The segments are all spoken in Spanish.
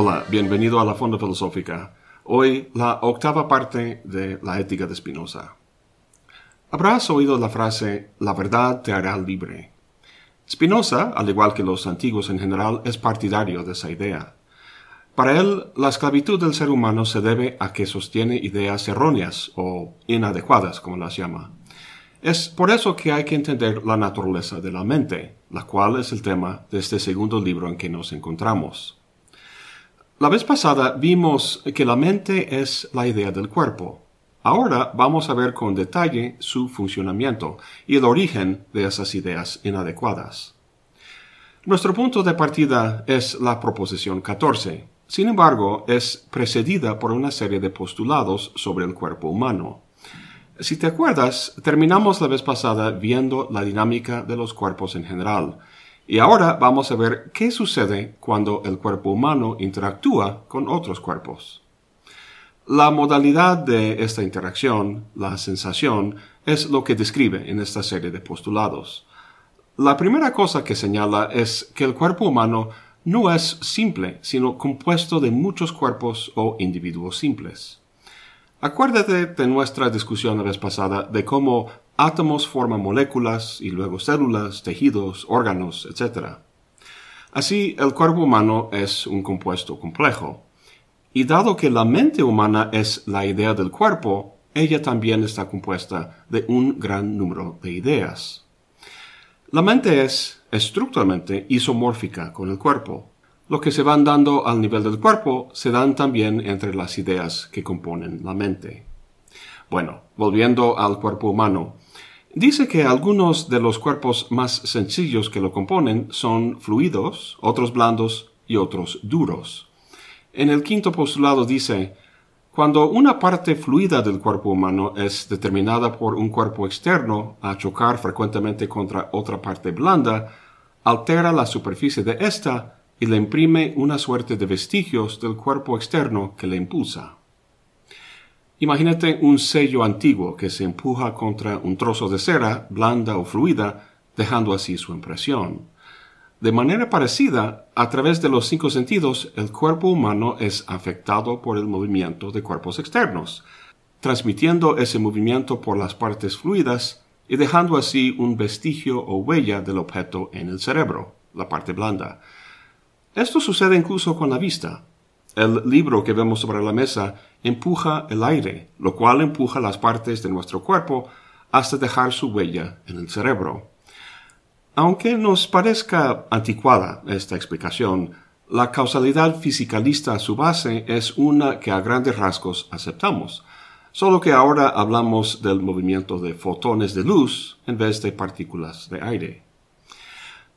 Hola, bienvenido a la Fonda Filosófica. Hoy la octava parte de la ética de Spinoza. Habrás oído la frase la verdad te hará libre. Spinoza, al igual que los antiguos en general, es partidario de esa idea. Para él, la esclavitud del ser humano se debe a que sostiene ideas erróneas o inadecuadas, como las llama. Es por eso que hay que entender la naturaleza de la mente, la cual es el tema de este segundo libro en que nos encontramos. La vez pasada vimos que la mente es la idea del cuerpo. Ahora vamos a ver con detalle su funcionamiento y el origen de esas ideas inadecuadas. Nuestro punto de partida es la proposición 14. Sin embargo, es precedida por una serie de postulados sobre el cuerpo humano. Si te acuerdas, terminamos la vez pasada viendo la dinámica de los cuerpos en general, y ahora vamos a ver qué sucede cuando el cuerpo humano interactúa con otros cuerpos. La modalidad de esta interacción, la sensación, es lo que describe en esta serie de postulados. La primera cosa que señala es que el cuerpo humano no es simple, sino compuesto de muchos cuerpos o individuos simples. Acuérdate de nuestra discusión la vez pasada de cómo átomos forman moléculas y luego células, tejidos, órganos, etc. Así, el cuerpo humano es un compuesto complejo. Y dado que la mente humana es la idea del cuerpo, ella también está compuesta de un gran número de ideas. La mente es estructuralmente isomórfica con el cuerpo. Lo que se van dando al nivel del cuerpo se dan también entre las ideas que componen la mente. Bueno, volviendo al cuerpo humano, dice que algunos de los cuerpos más sencillos que lo componen son fluidos, otros blandos y otros duros. En el quinto postulado dice, cuando una parte fluida del cuerpo humano es determinada por un cuerpo externo a chocar frecuentemente contra otra parte blanda, altera la superficie de ésta y le imprime una suerte de vestigios del cuerpo externo que le impulsa. Imagínate un sello antiguo que se empuja contra un trozo de cera, blanda o fluida, dejando así su impresión. De manera parecida, a través de los cinco sentidos, el cuerpo humano es afectado por el movimiento de cuerpos externos, transmitiendo ese movimiento por las partes fluidas y dejando así un vestigio o huella del objeto en el cerebro, la parte blanda. Esto sucede incluso con la vista. El libro que vemos sobre la mesa empuja el aire, lo cual empuja las partes de nuestro cuerpo hasta dejar su huella en el cerebro. Aunque nos parezca anticuada esta explicación, la causalidad fisicalista a su base es una que a grandes rasgos aceptamos, solo que ahora hablamos del movimiento de fotones de luz en vez de partículas de aire.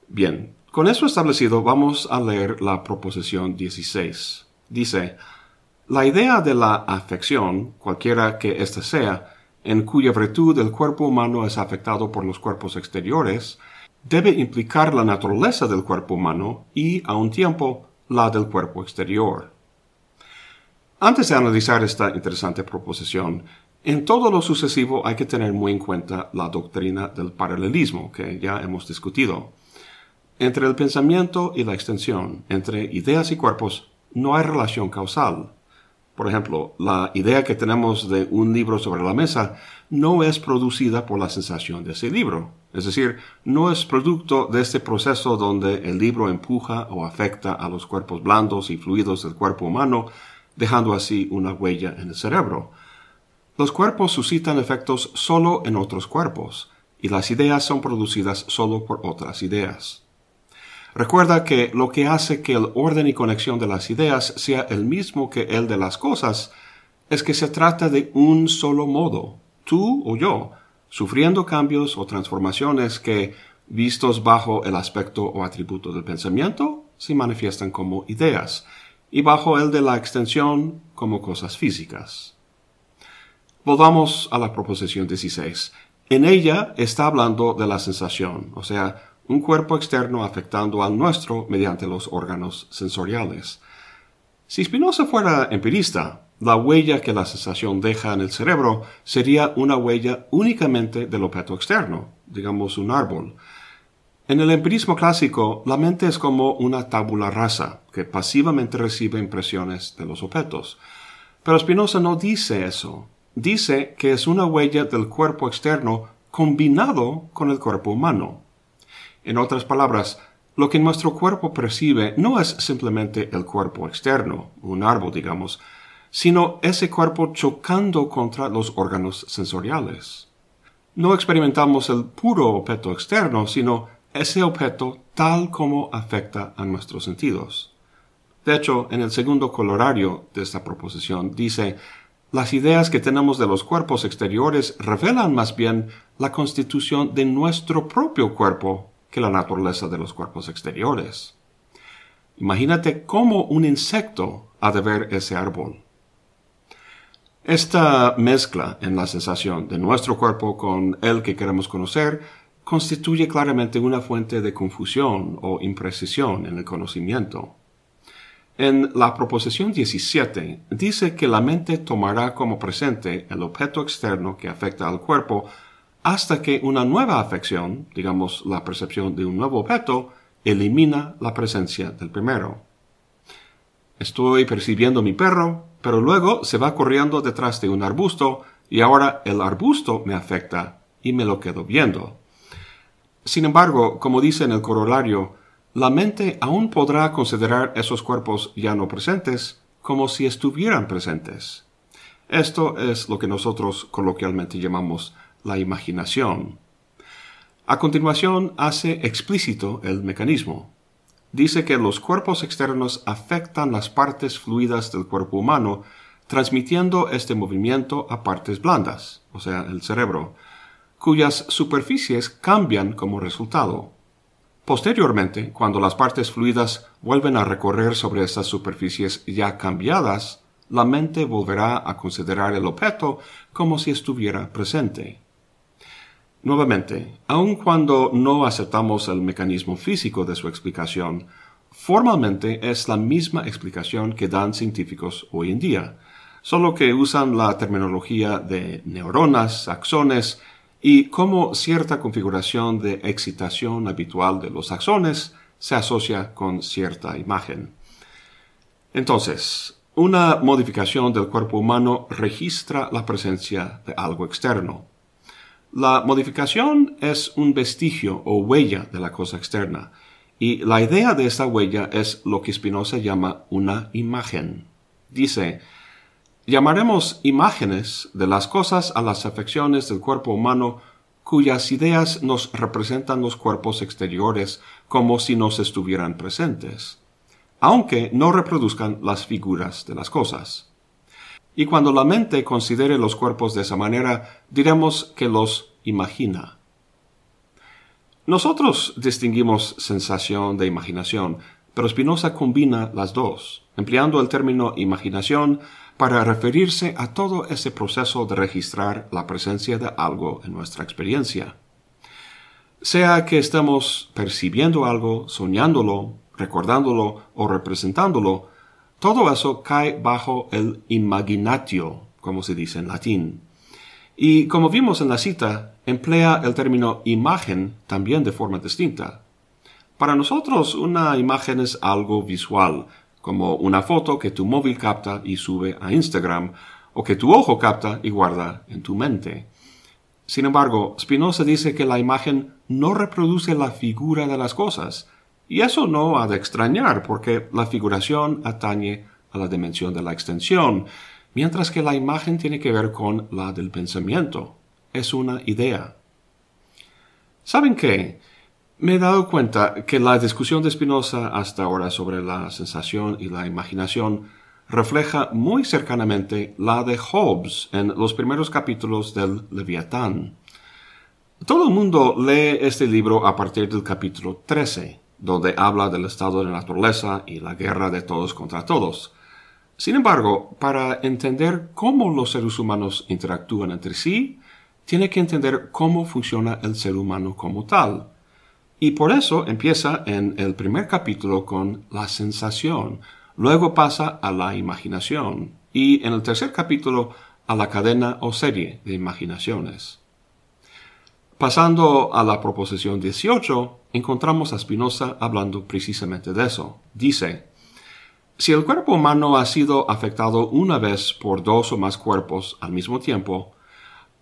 Bien, con eso establecido, vamos a leer la proposición 16. Dice, la idea de la afección, cualquiera que ésta sea, en cuya virtud el cuerpo humano es afectado por los cuerpos exteriores, debe implicar la naturaleza del cuerpo humano y, a un tiempo, la del cuerpo exterior. Antes de analizar esta interesante proposición, en todo lo sucesivo hay que tener muy en cuenta la doctrina del paralelismo que ya hemos discutido. Entre el pensamiento y la extensión, entre ideas y cuerpos, no hay relación causal. Por ejemplo, la idea que tenemos de un libro sobre la mesa no es producida por la sensación de ese libro. Es decir, no es producto de este proceso donde el libro empuja o afecta a los cuerpos blandos y fluidos del cuerpo humano, dejando así una huella en el cerebro. Los cuerpos suscitan efectos solo en otros cuerpos, y las ideas son producidas solo por otras ideas. Recuerda que lo que hace que el orden y conexión de las ideas sea el mismo que el de las cosas es que se trata de un solo modo, tú o yo, sufriendo cambios o transformaciones que, vistos bajo el aspecto o atributo del pensamiento, se manifiestan como ideas, y bajo el de la extensión como cosas físicas. Volvamos a la proposición 16. En ella está hablando de la sensación, o sea, un cuerpo externo afectando al nuestro mediante los órganos sensoriales. Si Spinoza fuera empirista, la huella que la sensación deja en el cerebro sería una huella únicamente del objeto externo, digamos un árbol. En el empirismo clásico, la mente es como una tabula rasa que pasivamente recibe impresiones de los objetos. Pero Spinoza no dice eso. Dice que es una huella del cuerpo externo combinado con el cuerpo humano. En otras palabras, lo que nuestro cuerpo percibe no es simplemente el cuerpo externo, un árbol digamos, sino ese cuerpo chocando contra los órganos sensoriales. No experimentamos el puro objeto externo, sino ese objeto tal como afecta a nuestros sentidos. De hecho, en el segundo colorario de esta proposición dice, las ideas que tenemos de los cuerpos exteriores revelan más bien la constitución de nuestro propio cuerpo que la naturaleza de los cuerpos exteriores. Imagínate cómo un insecto ha de ver ese árbol. Esta mezcla en la sensación de nuestro cuerpo con el que queremos conocer constituye claramente una fuente de confusión o imprecisión en el conocimiento. En la proposición 17 dice que la mente tomará como presente el objeto externo que afecta al cuerpo hasta que una nueva afección, digamos la percepción de un nuevo objeto, elimina la presencia del primero. Estoy percibiendo mi perro, pero luego se va corriendo detrás de un arbusto y ahora el arbusto me afecta y me lo quedo viendo. Sin embargo, como dice en el corolario, la mente aún podrá considerar esos cuerpos ya no presentes como si estuvieran presentes. Esto es lo que nosotros coloquialmente llamamos la imaginación. A continuación hace explícito el mecanismo. Dice que los cuerpos externos afectan las partes fluidas del cuerpo humano, transmitiendo este movimiento a partes blandas, o sea, el cerebro, cuyas superficies cambian como resultado. Posteriormente, cuando las partes fluidas vuelven a recorrer sobre estas superficies ya cambiadas, la mente volverá a considerar el objeto como si estuviera presente. Nuevamente, aun cuando no aceptamos el mecanismo físico de su explicación, formalmente es la misma explicación que dan científicos hoy en día, solo que usan la terminología de neuronas, axones y cómo cierta configuración de excitación habitual de los axones se asocia con cierta imagen. Entonces, una modificación del cuerpo humano registra la presencia de algo externo. La modificación es un vestigio o huella de la cosa externa, y la idea de esta huella es lo que Spinoza llama una imagen. Dice, llamaremos imágenes de las cosas a las afecciones del cuerpo humano cuyas ideas nos representan los cuerpos exteriores como si nos estuvieran presentes, aunque no reproduzcan las figuras de las cosas. Y cuando la mente considere los cuerpos de esa manera, diremos que los imagina. Nosotros distinguimos sensación de imaginación, pero Spinoza combina las dos, empleando el término imaginación para referirse a todo ese proceso de registrar la presencia de algo en nuestra experiencia. Sea que estemos percibiendo algo, soñándolo, recordándolo o representándolo, todo eso cae bajo el imaginatio, como se dice en latín. Y como vimos en la cita, emplea el término imagen también de forma distinta. Para nosotros una imagen es algo visual, como una foto que tu móvil capta y sube a Instagram, o que tu ojo capta y guarda en tu mente. Sin embargo, Spinoza dice que la imagen no reproduce la figura de las cosas, y eso no ha de extrañar porque la figuración atañe a la dimensión de la extensión, mientras que la imagen tiene que ver con la del pensamiento. Es una idea. ¿Saben qué? Me he dado cuenta que la discusión de Spinoza hasta ahora sobre la sensación y la imaginación refleja muy cercanamente la de Hobbes en los primeros capítulos del Leviatán. Todo el mundo lee este libro a partir del capítulo 13, donde habla del estado de naturaleza y la guerra de todos contra todos. Sin embargo, para entender cómo los seres humanos interactúan entre sí, tiene que entender cómo funciona el ser humano como tal. Y por eso empieza en el primer capítulo con la sensación, luego pasa a la imaginación y en el tercer capítulo a la cadena o serie de imaginaciones. Pasando a la proposición 18, encontramos a Spinoza hablando precisamente de eso. Dice, si el cuerpo humano ha sido afectado una vez por dos o más cuerpos al mismo tiempo,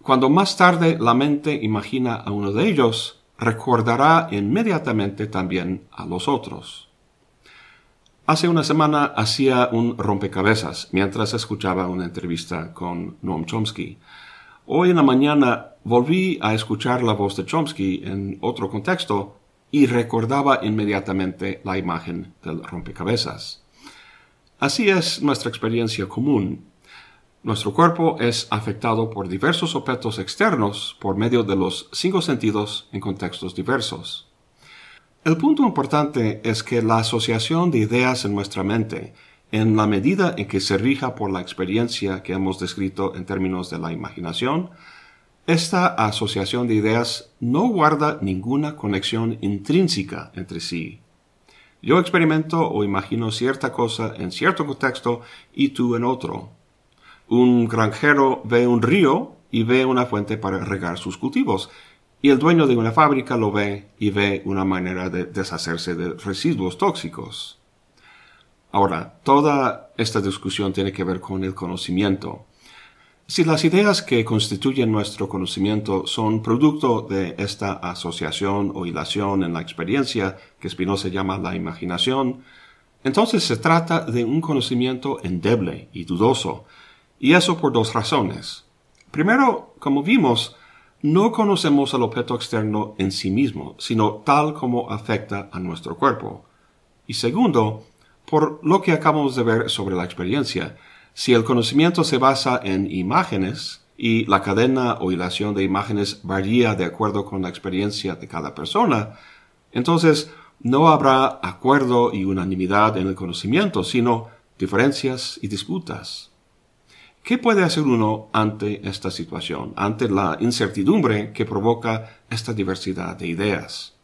cuando más tarde la mente imagina a uno de ellos, recordará inmediatamente también a los otros. Hace una semana hacía un rompecabezas mientras escuchaba una entrevista con Noam Chomsky. Hoy en la mañana volví a escuchar la voz de Chomsky en otro contexto y recordaba inmediatamente la imagen del rompecabezas. Así es nuestra experiencia común. Nuestro cuerpo es afectado por diversos objetos externos por medio de los cinco sentidos en contextos diversos. El punto importante es que la asociación de ideas en nuestra mente, en la medida en que se rija por la experiencia que hemos descrito en términos de la imaginación, esta asociación de ideas no guarda ninguna conexión intrínseca entre sí. Yo experimento o imagino cierta cosa en cierto contexto y tú en otro. Un granjero ve un río y ve una fuente para regar sus cultivos, y el dueño de una fábrica lo ve y ve una manera de deshacerse de residuos tóxicos. Ahora, toda esta discusión tiene que ver con el conocimiento. Si las ideas que constituyen nuestro conocimiento son producto de esta asociación o hilación en la experiencia que Spinoza llama la imaginación, entonces se trata de un conocimiento endeble y dudoso, y eso por dos razones. Primero, como vimos, no conocemos al objeto externo en sí mismo, sino tal como afecta a nuestro cuerpo. Y segundo, por lo que acabamos de ver sobre la experiencia, si el conocimiento se basa en imágenes y la cadena o hilación de imágenes varía de acuerdo con la experiencia de cada persona, entonces no habrá acuerdo y unanimidad en el conocimiento, sino diferencias y disputas. ¿Qué puede hacer uno ante esta situación, ante la incertidumbre que provoca esta diversidad de ideas?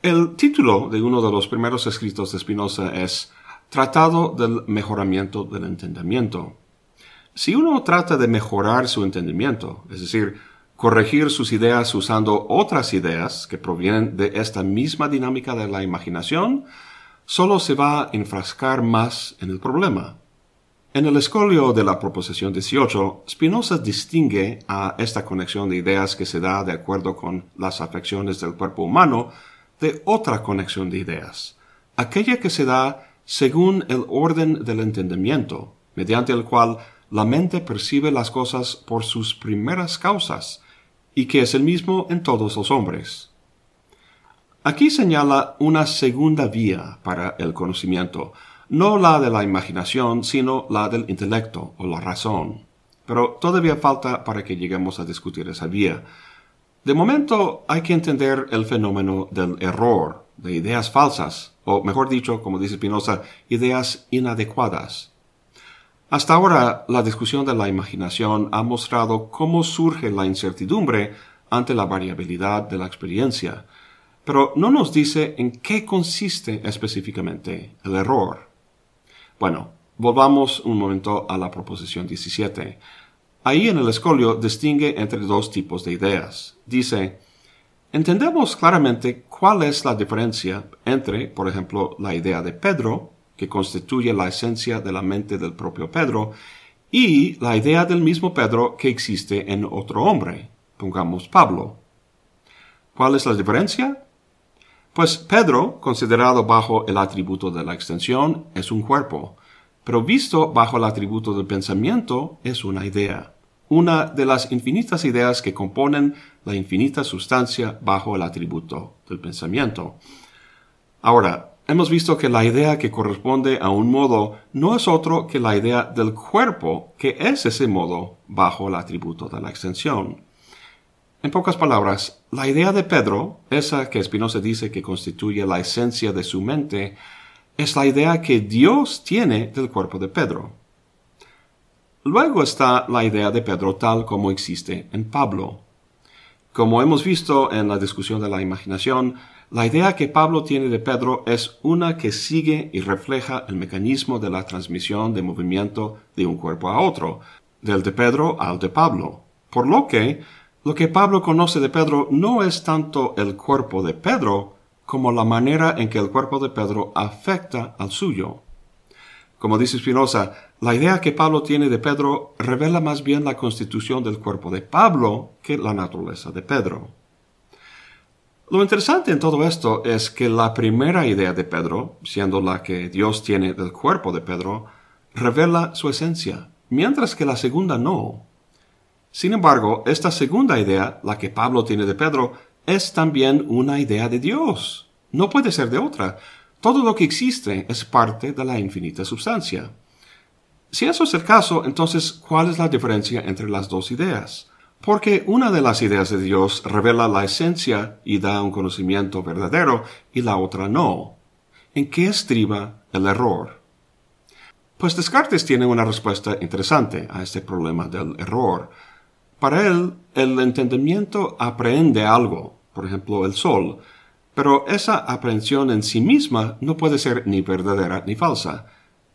El título de uno de los primeros escritos de Spinoza es Tratado del Mejoramiento del Entendimiento. Si uno trata de mejorar su entendimiento, es decir, corregir sus ideas usando otras ideas que provienen de esta misma dinámica de la imaginación, solo se va a enfrascar más en el problema. En el escolio de la proposición 18, Spinoza distingue a esta conexión de ideas que se da de acuerdo con las afecciones del cuerpo humano de otra conexión de ideas, aquella que se da según el orden del entendimiento, mediante el cual la mente percibe las cosas por sus primeras causas, y que es el mismo en todos los hombres. Aquí señala una segunda vía para el conocimiento, no la de la imaginación, sino la del intelecto o la razón. Pero todavía falta para que lleguemos a discutir esa vía. De momento hay que entender el fenómeno del error, de ideas falsas, o mejor dicho, como dice Spinoza, ideas inadecuadas. Hasta ahora, la discusión de la imaginación ha mostrado cómo surge la incertidumbre ante la variabilidad de la experiencia, pero no nos dice en qué consiste específicamente el error. Bueno, volvamos un momento a la proposición 17. Ahí en el escolio distingue entre dos tipos de ideas. Dice, entendemos claramente cuál es la diferencia entre, por ejemplo, la idea de Pedro, que constituye la esencia de la mente del propio Pedro, y la idea del mismo Pedro que existe en otro hombre, pongamos Pablo. ¿Cuál es la diferencia? Pues Pedro, considerado bajo el atributo de la extensión, es un cuerpo, pero visto bajo el atributo del pensamiento, es una idea, una de las infinitas ideas que componen la infinita sustancia bajo el atributo del pensamiento. Ahora, hemos visto que la idea que corresponde a un modo no es otro que la idea del cuerpo, que es ese modo bajo el atributo de la extensión. En pocas palabras, la idea de Pedro, esa que Spinoza dice que constituye la esencia de su mente, es la idea que Dios tiene del cuerpo de Pedro. Luego está la idea de Pedro tal como existe en Pablo. Como hemos visto en la discusión de la imaginación, la idea que Pablo tiene de Pedro es una que sigue y refleja el mecanismo de la transmisión de movimiento de un cuerpo a otro, del de Pedro al de Pablo. Por lo que Lo que Pablo conoce de Pedro no es tanto el cuerpo de Pedro como la manera en que el cuerpo de Pedro afecta al suyo. Como dice Spinoza, la idea que Pablo tiene de Pedro revela más bien la constitución del cuerpo de Pablo que la naturaleza de Pedro. Lo interesante en todo esto es que la primera idea de Pedro, siendo la que Dios tiene del cuerpo de Pedro, revela su esencia, mientras que la segunda no. Sin embargo, esta segunda idea, la que Pablo tiene de Pedro, es también una idea de Dios. No puede ser de otra. Todo lo que existe es parte de la infinita sustancia. Si eso es el caso, entonces, ¿cuál es la diferencia entre las dos ideas? Porque una de las ideas de Dios revela la esencia y da un conocimiento verdadero y la otra no. ¿En qué estriba el error? Pues Descartes tiene una respuesta interesante a este problema del error. Para él, el entendimiento aprehende algo, por ejemplo, el sol, pero esa aprehensión en sí misma no puede ser ni verdadera ni falsa.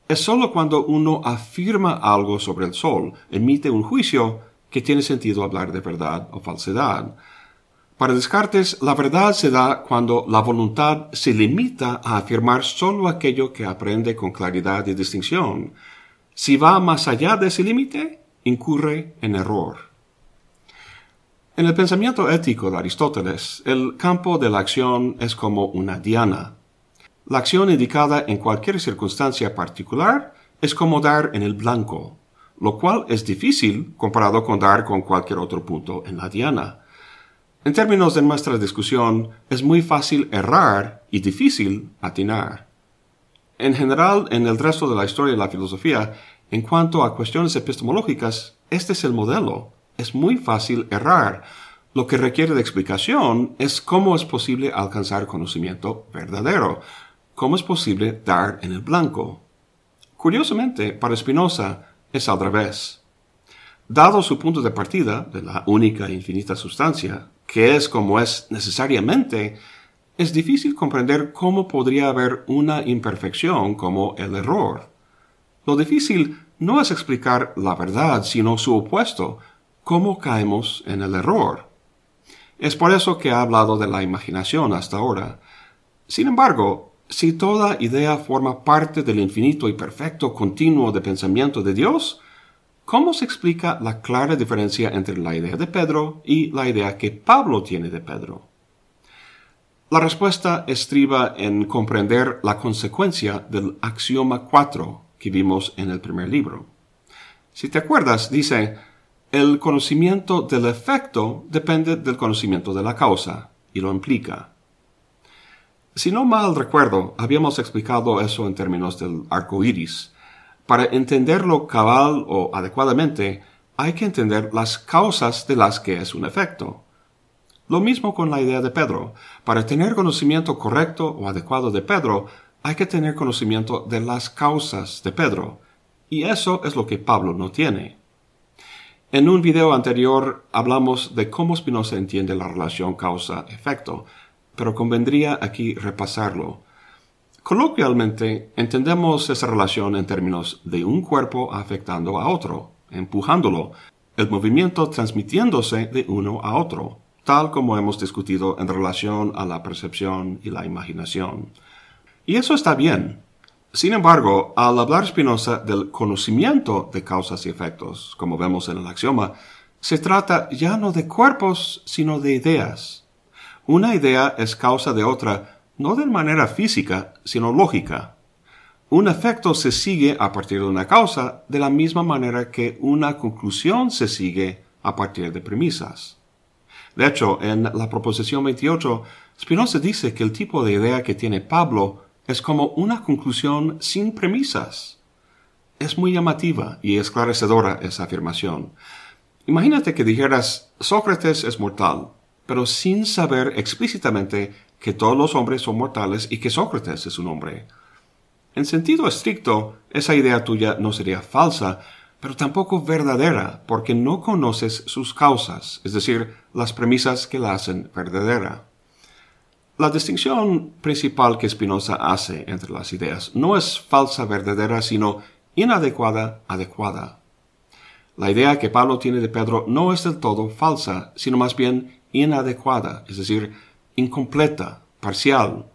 Es sólo cuando uno afirma algo sobre el sol, emite un juicio, que tiene sentido hablar de verdad o falsedad. Para Descartes, la verdad se da cuando la voluntad se limita a afirmar sólo aquello que aprende con claridad y distinción. Si va más allá de ese límite, incurre en error. En el pensamiento ético de Aristóteles, el campo de la acción es como una diana. La acción indicada en cualquier circunstancia particular es como dar en el blanco, lo cual es difícil comparado con dar con cualquier otro punto en la diana. En términos de nuestra discusión, es muy fácil errar y difícil atinar. En general, en el resto de la historia de la filosofía, en cuanto a cuestiones epistemológicas, este es el modelo es muy fácil errar. Lo que requiere de explicación es cómo es posible alcanzar conocimiento verdadero, cómo es posible dar en el blanco. Curiosamente, para Spinoza es al revés. Dado su punto de partida de la única e infinita sustancia, que es como es necesariamente, es difícil comprender cómo podría haber una imperfección como el error. Lo difícil no es explicar la verdad, sino su opuesto, cómo caemos en el error. Es por eso que ha hablado de la imaginación hasta ahora. Sin embargo, si toda idea forma parte del infinito y perfecto continuo de pensamiento de Dios, ¿cómo se explica la clara diferencia entre la idea de Pedro y la idea que Pablo tiene de Pedro? La respuesta estriba en comprender la consecuencia del axioma 4 que vimos en el primer libro. Si te acuerdas, dice, el conocimiento del efecto depende del conocimiento de la causa, y lo implica. Si no mal recuerdo, habíamos explicado eso en términos del arco iris. Para entenderlo cabal o adecuadamente, hay que entender las causas de las que es un efecto. Lo mismo con la idea de Pedro. Para tener conocimiento correcto o adecuado de Pedro, hay que tener conocimiento de las causas de Pedro. Y eso es lo que Pablo no tiene. En un video anterior hablamos de cómo Spinoza entiende la relación causa-efecto, pero convendría aquí repasarlo. Coloquialmente, entendemos esa relación en términos de un cuerpo afectando a otro, empujándolo, el movimiento transmitiéndose de uno a otro, tal como hemos discutido en relación a la percepción y la imaginación. Y eso está bien, sin embargo, al hablar Spinoza del conocimiento de causas y efectos, como vemos en el axioma, se trata ya no de cuerpos, sino de ideas. Una idea es causa de otra, no de manera física, sino lógica. Un efecto se sigue a partir de una causa de la misma manera que una conclusión se sigue a partir de premisas. De hecho, en la proposición 28, Spinoza dice que el tipo de idea que tiene Pablo es como una conclusión sin premisas. Es muy llamativa y esclarecedora esa afirmación. Imagínate que dijeras Sócrates es mortal, pero sin saber explícitamente que todos los hombres son mortales y que Sócrates es un hombre. En sentido estricto, esa idea tuya no sería falsa, pero tampoco verdadera, porque no conoces sus causas, es decir, las premisas que la hacen verdadera. La distinción principal que Spinoza hace entre las ideas no es falsa verdadera, sino inadecuada adecuada. La idea que Pablo tiene de Pedro no es del todo falsa, sino más bien inadecuada, es decir, incompleta, parcial.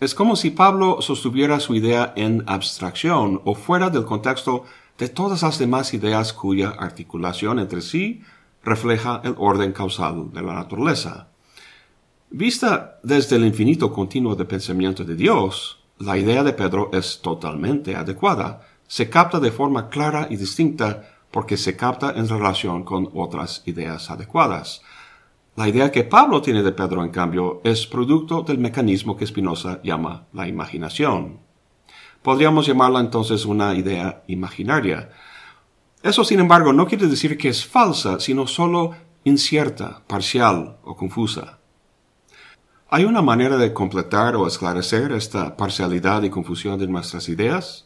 Es como si Pablo sostuviera su idea en abstracción o fuera del contexto de todas las demás ideas cuya articulación entre sí refleja el orden causal de la naturaleza. Vista desde el infinito continuo de pensamiento de Dios, la idea de Pedro es totalmente adecuada, se capta de forma clara y distinta porque se capta en relación con otras ideas adecuadas. La idea que Pablo tiene de Pedro, en cambio, es producto del mecanismo que Spinoza llama la imaginación. Podríamos llamarla entonces una idea imaginaria. Eso, sin embargo, no quiere decir que es falsa, sino solo incierta, parcial o confusa. ¿Hay una manera de completar o esclarecer esta parcialidad y confusión de nuestras ideas?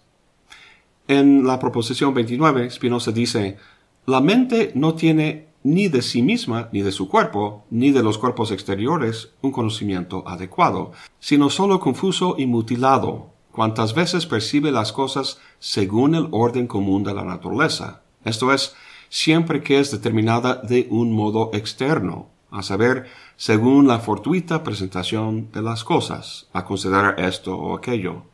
En la proposición 29, Spinoza dice, la mente no tiene ni de sí misma, ni de su cuerpo, ni de los cuerpos exteriores un conocimiento adecuado, sino solo confuso y mutilado, cuantas veces percibe las cosas según el orden común de la naturaleza, esto es, siempre que es determinada de un modo externo, a saber, según la fortuita presentación de las cosas, a considerar esto o aquello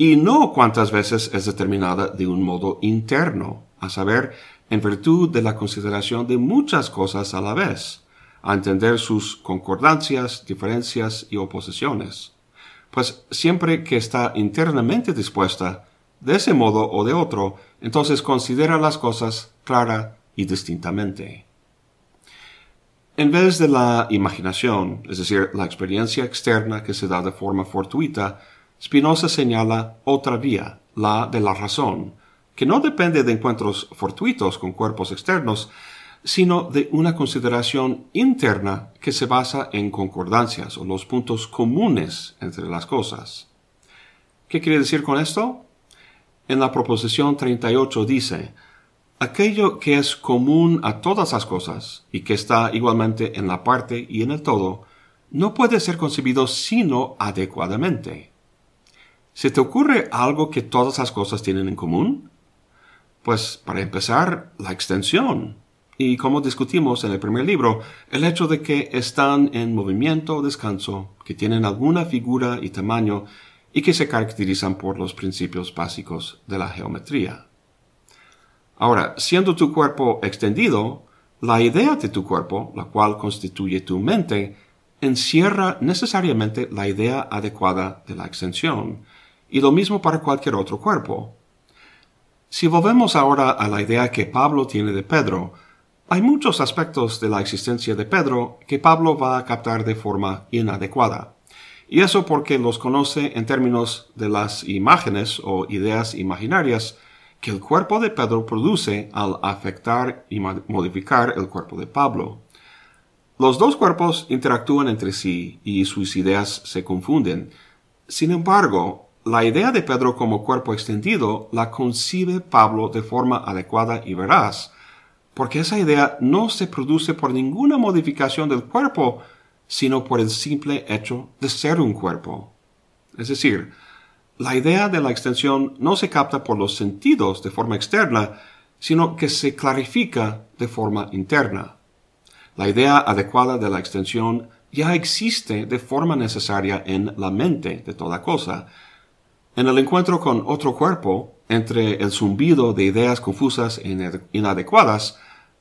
y no cuántas veces es determinada de un modo interno, a saber, en virtud de la consideración de muchas cosas a la vez, a entender sus concordancias, diferencias y oposiciones. Pues siempre que está internamente dispuesta, de ese modo o de otro, entonces considera las cosas clara y distintamente. En vez de la imaginación, es decir, la experiencia externa que se da de forma fortuita, Spinoza señala otra vía, la de la razón, que no depende de encuentros fortuitos con cuerpos externos, sino de una consideración interna que se basa en concordancias o los puntos comunes entre las cosas. ¿Qué quiere decir con esto? En la proposición 38 dice, aquello que es común a todas las cosas y que está igualmente en la parte y en el todo, no puede ser concebido sino adecuadamente. ¿Se te ocurre algo que todas las cosas tienen en común? Pues para empezar, la extensión. Y como discutimos en el primer libro, el hecho de que están en movimiento o descanso, que tienen alguna figura y tamaño y que se caracterizan por los principios básicos de la geometría. Ahora, siendo tu cuerpo extendido, la idea de tu cuerpo, la cual constituye tu mente, encierra necesariamente la idea adecuada de la extensión, y lo mismo para cualquier otro cuerpo. Si volvemos ahora a la idea que Pablo tiene de Pedro, hay muchos aspectos de la existencia de Pedro que Pablo va a captar de forma inadecuada. Y eso porque los conoce en términos de las imágenes o ideas imaginarias que el cuerpo de Pedro produce al afectar y modificar el cuerpo de Pablo. Los dos cuerpos interactúan entre sí y sus ideas se confunden. Sin embargo, la idea de Pedro como cuerpo extendido la concibe Pablo de forma adecuada y veraz, porque esa idea no se produce por ninguna modificación del cuerpo, sino por el simple hecho de ser un cuerpo. Es decir, la idea de la extensión no se capta por los sentidos de forma externa, sino que se clarifica de forma interna. La idea adecuada de la extensión ya existe de forma necesaria en la mente de toda cosa, en el encuentro con otro cuerpo, entre el zumbido de ideas confusas e inadecuadas,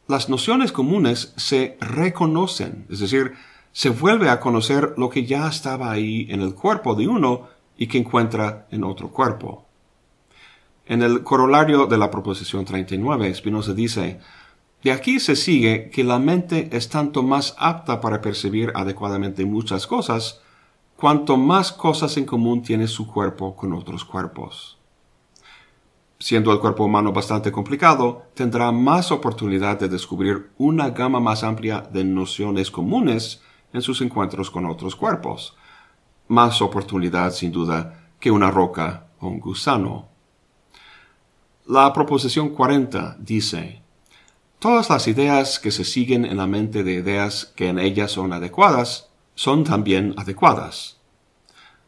las nociones comunes se reconocen, es decir, se vuelve a conocer lo que ya estaba ahí en el cuerpo de uno y que encuentra en otro cuerpo. En el corolario de la proposición 39, Spinoza dice, de aquí se sigue que la mente es tanto más apta para percibir adecuadamente muchas cosas, cuanto más cosas en común tiene su cuerpo con otros cuerpos. Siendo el cuerpo humano bastante complicado, tendrá más oportunidad de descubrir una gama más amplia de nociones comunes en sus encuentros con otros cuerpos. Más oportunidad, sin duda, que una roca o un gusano. La proposición 40 dice, Todas las ideas que se siguen en la mente de ideas que en ellas son adecuadas son también adecuadas.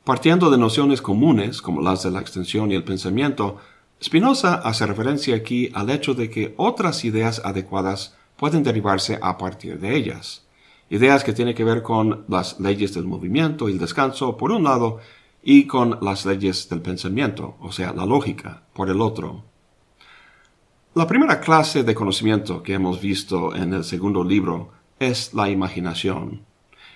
Partiendo de nociones comunes, como las de la extensión y el pensamiento, Spinoza hace referencia aquí al hecho de que otras ideas adecuadas pueden derivarse a partir de ellas. Ideas que tienen que ver con las leyes del movimiento y el descanso por un lado y con las leyes del pensamiento, o sea, la lógica, por el otro. La primera clase de conocimiento que hemos visto en el segundo libro es la imaginación.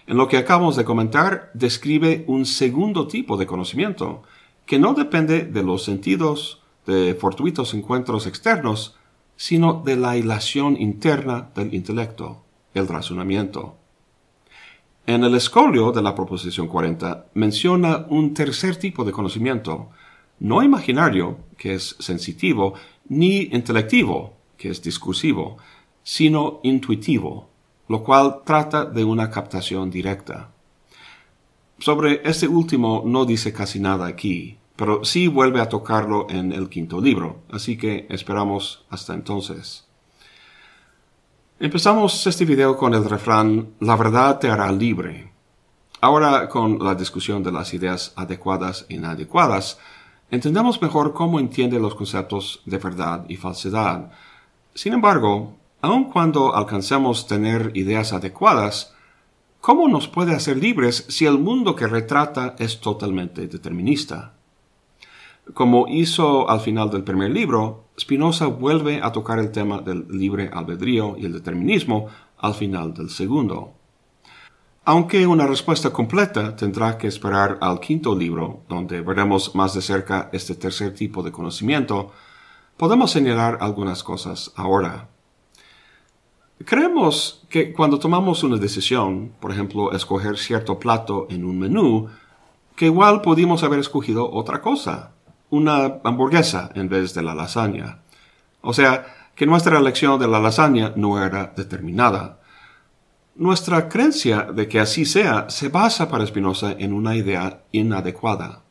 En lo que acabamos de comentar, describe un segundo tipo de conocimiento, que no depende de los sentidos, de fortuitos encuentros externos, sino de la ilación interna del intelecto, el razonamiento. En el escolio de la proposición 40 menciona un tercer tipo de conocimiento, no imaginario, que es sensitivo, ni intelectivo, que es discursivo, sino intuitivo, lo cual trata de una captación directa. Sobre este último no dice casi nada aquí, pero sí vuelve a tocarlo en el quinto libro, así que esperamos hasta entonces. Empezamos este video con el refrán La verdad te hará libre. Ahora con la discusión de las ideas adecuadas e inadecuadas, entendemos mejor cómo entiende los conceptos de verdad y falsedad. Sin embargo, aun cuando alcancemos tener ideas adecuadas, ¿cómo nos puede hacer libres si el mundo que retrata es totalmente determinista? Como hizo al final del primer libro, Spinoza vuelve a tocar el tema del libre albedrío y el determinismo al final del segundo. Aunque una respuesta completa tendrá que esperar al quinto libro, donde veremos más de cerca este tercer tipo de conocimiento, podemos señalar algunas cosas ahora. Creemos que cuando tomamos una decisión, por ejemplo, escoger cierto plato en un menú, que igual pudimos haber escogido otra cosa, una hamburguesa en vez de la lasaña. O sea, que nuestra elección de la lasaña no era determinada. Nuestra creencia de que así sea se basa para Spinoza en una idea inadecuada.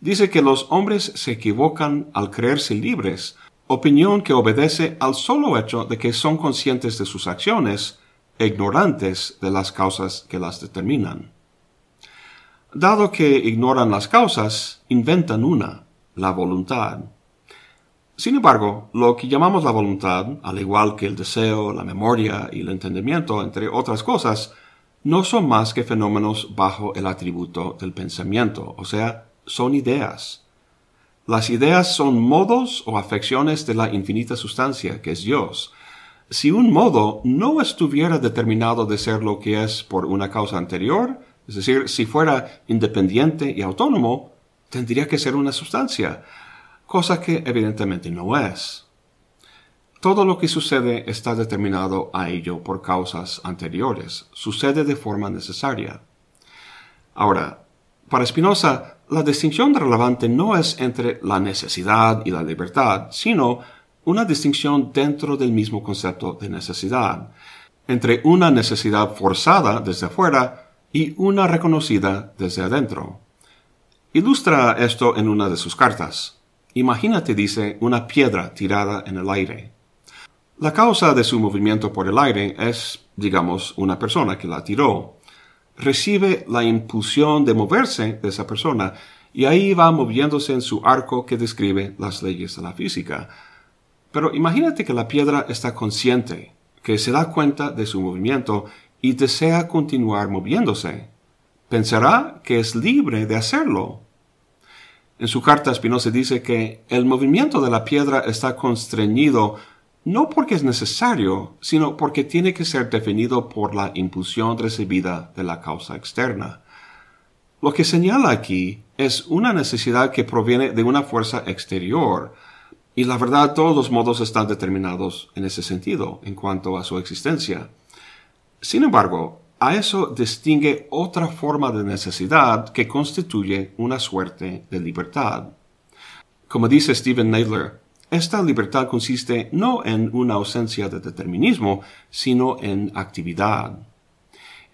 Dice que los hombres se equivocan al creerse libres, opinión que obedece al solo hecho de que son conscientes de sus acciones, e ignorantes de las causas que las determinan. Dado que ignoran las causas, inventan una, la voluntad. Sin embargo, lo que llamamos la voluntad, al igual que el deseo, la memoria y el entendimiento, entre otras cosas, no son más que fenómenos bajo el atributo del pensamiento, o sea, son ideas. Las ideas son modos o afecciones de la infinita sustancia, que es Dios. Si un modo no estuviera determinado de ser lo que es por una causa anterior, es decir, si fuera independiente y autónomo, tendría que ser una sustancia cosa que evidentemente no es. Todo lo que sucede está determinado a ello por causas anteriores, sucede de forma necesaria. Ahora, para Spinoza, la distinción relevante no es entre la necesidad y la libertad, sino una distinción dentro del mismo concepto de necesidad, entre una necesidad forzada desde afuera y una reconocida desde adentro. Ilustra esto en una de sus cartas. Imagínate, dice, una piedra tirada en el aire. La causa de su movimiento por el aire es, digamos, una persona que la tiró. Recibe la impulsión de moverse de esa persona y ahí va moviéndose en su arco que describe las leyes de la física. Pero imagínate que la piedra está consciente, que se da cuenta de su movimiento y desea continuar moviéndose. Pensará que es libre de hacerlo, en su carta Spinoza dice que el movimiento de la piedra está constreñido no porque es necesario, sino porque tiene que ser definido por la impulsión recibida de la causa externa. Lo que señala aquí es una necesidad que proviene de una fuerza exterior, y la verdad todos los modos están determinados en ese sentido en cuanto a su existencia. Sin embargo, a eso distingue otra forma de necesidad que constituye una suerte de libertad. Como dice Stephen Nadler, esta libertad consiste no en una ausencia de determinismo, sino en actividad.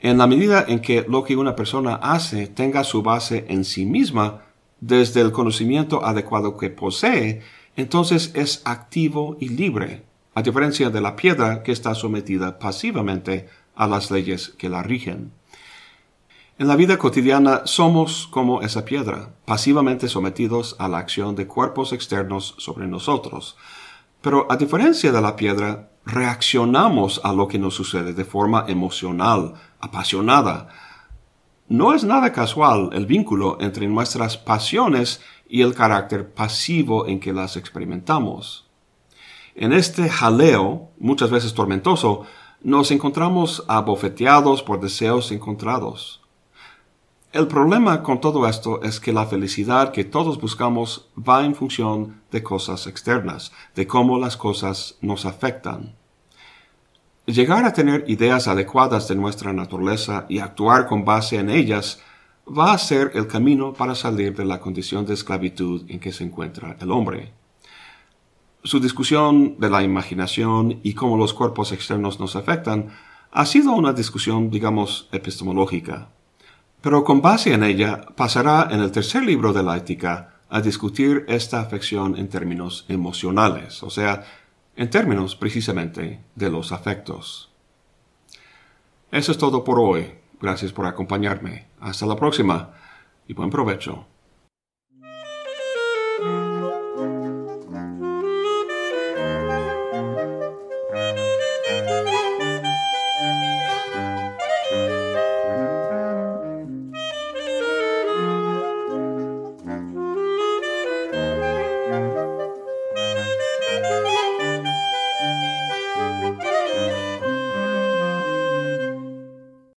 En la medida en que lo que una persona hace tenga su base en sí misma, desde el conocimiento adecuado que posee, entonces es activo y libre, a diferencia de la piedra que está sometida pasivamente a las leyes que la rigen. En la vida cotidiana somos como esa piedra, pasivamente sometidos a la acción de cuerpos externos sobre nosotros. Pero a diferencia de la piedra, reaccionamos a lo que nos sucede de forma emocional, apasionada. No es nada casual el vínculo entre nuestras pasiones y el carácter pasivo en que las experimentamos. En este jaleo, muchas veces tormentoso, nos encontramos abofeteados por deseos encontrados. El problema con todo esto es que la felicidad que todos buscamos va en función de cosas externas, de cómo las cosas nos afectan. Llegar a tener ideas adecuadas de nuestra naturaleza y actuar con base en ellas va a ser el camino para salir de la condición de esclavitud en que se encuentra el hombre. Su discusión de la imaginación y cómo los cuerpos externos nos afectan ha sido una discusión, digamos, epistemológica pero con base en ella pasará en el tercer libro de la ética a discutir esta afección en términos emocionales, o sea, en términos precisamente de los afectos. Eso es todo por hoy. Gracias por acompañarme. Hasta la próxima y buen provecho.